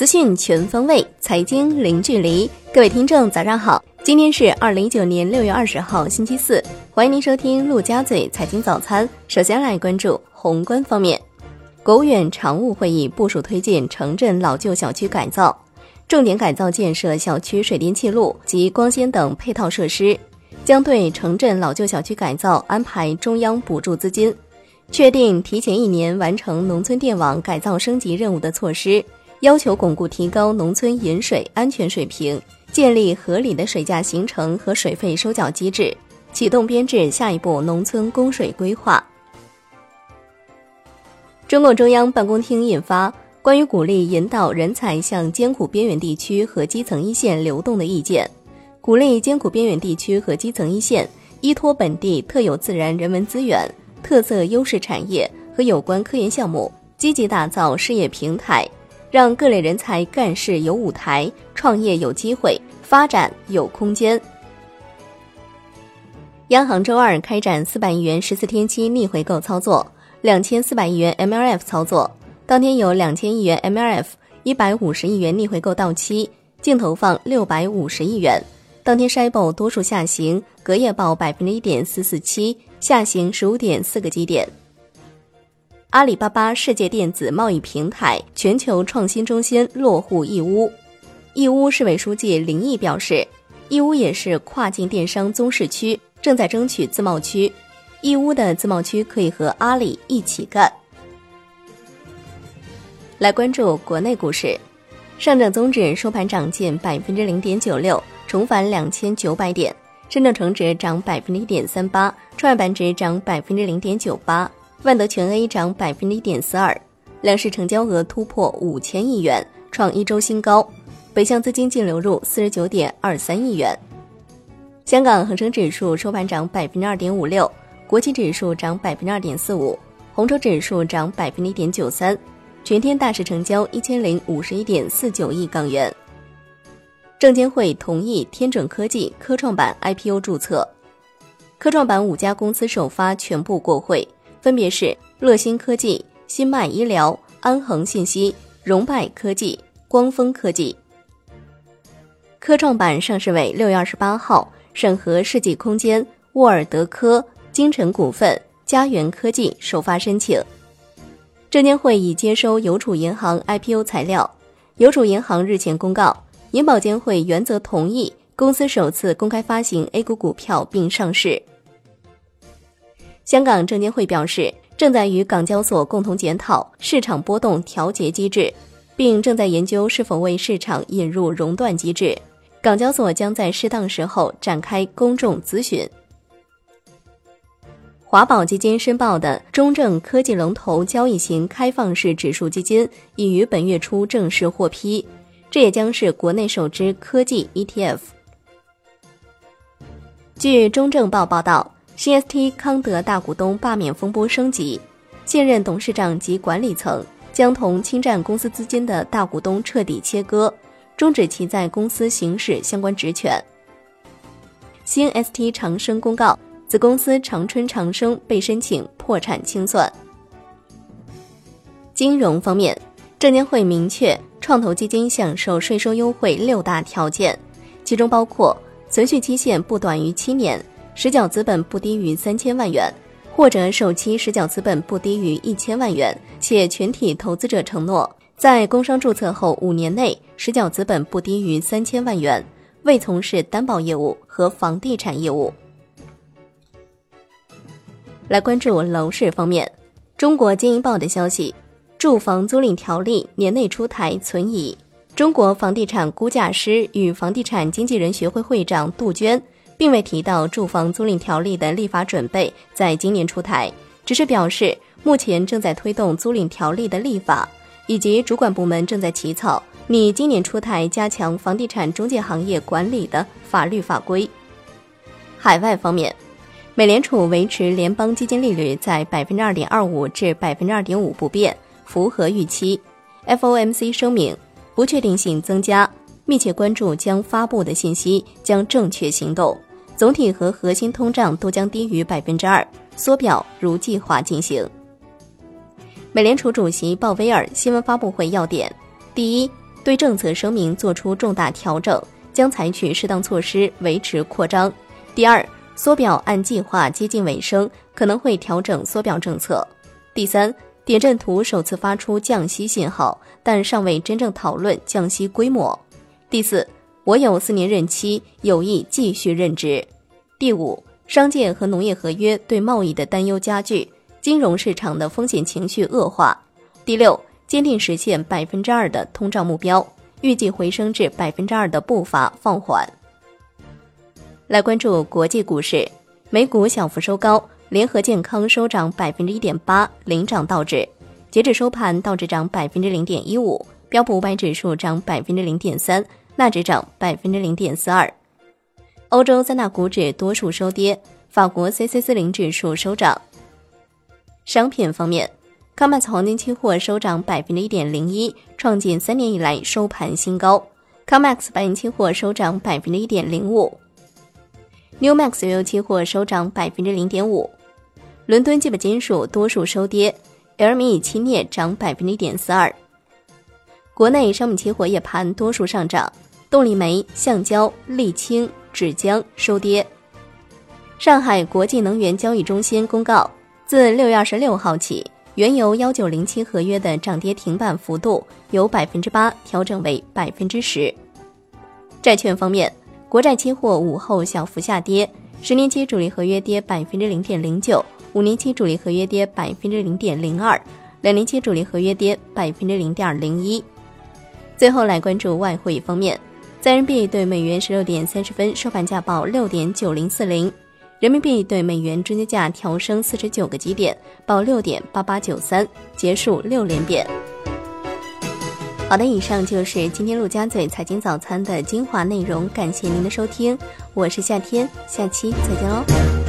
资讯全方位，财经零距离。各位听众，早上好！今天是二零一九年六月二十号，星期四。欢迎您收听陆家嘴财经早餐。首先来关注宏观方面，国务院常务会议部署推进城镇老旧小区改造，重点改造建设小区水电气路及光纤等配套设施，将对城镇老旧小区改造安排中央补助资金，确定提前一年完成农村电网改造升级任务的措施。要求巩固提高农村饮水安全水平，建立合理的水价形成和水费收缴机制，启动编制下一步农村供水规划。中共中央办公厅印发《关于鼓励引导人才向艰苦边远地区和基层一线流动的意见》，鼓励艰苦边远地区和基层一线依托本地特有自然人文资源、特色优势产业和有关科研项目，积极打造事业平台。让各类人才干事有舞台，创业有机会，发展有空间。央行周二开展四百亿元十四天期逆回购操作，两千四百亿元 MLF 操作。当天有两千亿元 MLF、一百五十亿元逆回购到期，净投放六百五十亿元。当天 s h i b o 多数下行，隔夜报百分之一点四四七，下行十五点四个基点。阿里巴巴世界电子贸易平台全球创新中心落户义乌，义乌市委书记林毅表示，义乌也是跨境电商综市区，正在争取自贸区，义乌的自贸区可以和阿里一起干。来关注国内股市，上证综指收盘涨近百分之零点九六，重返两千九百点；深证成指涨百分之一点三八，创业板指涨百分之零点九八。万德全 A 涨百分之一点四二，两市成交额突破五千亿元，创一周新高。北向资金净流入四十九点二三亿元。香港恒生指数收盘涨百分之二点五六，国企指数涨百分之二点四五，红筹指数涨百分之一点九三。全天大市成交一千零五十一点四九亿港元。证监会同意天准科技科创板 IPO 注册，科创板五家公司首发全部过会。分别是乐新科技、新迈医疗、安恒信息、荣拜科技、光峰科技。科创板上市委六月二十八号审核世纪空间、沃尔德科、金城股份、嘉源科技首发申请。证监会已接收邮储银行 IPO 材料，邮储银行日前公告，银保监会原则同意公司首次公开发行 A 股股票并上市。香港证监会表示，正在与港交所共同检讨市场波动调节机制，并正在研究是否为市场引入熔断机制。港交所将在适当时候展开公众咨询。华宝基金申报的中证科技龙头交易型开放式指数基金已于本月初正式获批，这也将是国内首支科技 ETF。据中证报报道。CST 康德大股东罢免风波升级，现任董事长及管理层将同侵占公司资金的大股东彻底切割，终止其在公司行使相关职权。新 ST 长生公告，子公司长春长生被申请破产清算。金融方面，证监会明确创投基金享受税收优惠六大条件，其中包括存续期限不短于七年。实缴资本不低于三千万元，或者首期实缴资本不低于一千万元，且全体投资者承诺在工商注册后五年内实缴资本不低于三千万元，未从事担保业务和房地产业务。来关注楼市方面，中国经营报的消息，住房租赁条例年内出台存疑。中国房地产估价师与房地产经纪人学会会长杜鹃。并未提到住房租赁条例的立法准备在今年出台，只是表示目前正在推动租赁条例的立法，以及主管部门正在起草拟今年出台加强房地产中介行业管理的法律法规。海外方面，美联储维持联邦基金利率在百分之二点二五至百分之二点五不变，符合预期。FOMC 声明，不确定性增加，密切关注将发布的信息，将正确行动。总体和核心通胀都将低于百分之二，缩表如计划进行。美联储主席鲍威尔新闻发布会要点：第一，对政策声明作出重大调整，将采取适当措施维持扩张。第二，缩表按计划接近尾声，可能会调整缩表政策。第三，点阵图首次发出降息信号，但尚未真正讨论降息规模。第四，我有四年任期，有意继续任职。第五，商界和农业合约对贸易的担忧加剧，金融市场的风险情绪恶化。第六。坚定实现百分之二的通胀目标，预计回升至百分之二的步伐放缓。来关注国际股市，美股小幅收高，联合健康收涨百分之一点八，领涨道指。截至收盘，道指涨百分之零点一五，标普五百指数涨百分之零点三，纳指涨百分之零点四二。欧洲三大股指多数收跌，法国 C C 四零指数收涨。商品方面。COMEX 黄金期货收涨百分之一点零一，创近三年以来收盘新高。COMEX 白银期货收涨百分之一点零五。Newmax 原油期货收涨百分之零点五。伦敦基本金属多数收跌，LME 期镍涨百分之一点四二。国内商品期货夜盘多数上涨，动力煤、橡胶、沥青、纸浆收跌。上海国际能源交易中心公告，自六月二十六号起。原油幺九零七合约的涨跌停板幅度由百分之八调整为百分之十。债券方面，国债期货午后小幅下跌，十年期主力合约跌百分之零点零九，五年期主力合约跌百分之零点零二，两年期主力合约跌百分之零点零一。最后来关注外汇方面，在人民币对美元十六点三十分收盘价报六点九零四零。人民币对美元中间价调升四十九个基点，报六点八八九三，结束六连贬。好的，以上就是今天陆家嘴财经早餐的精华内容，感谢您的收听，我是夏天，下期再见喽。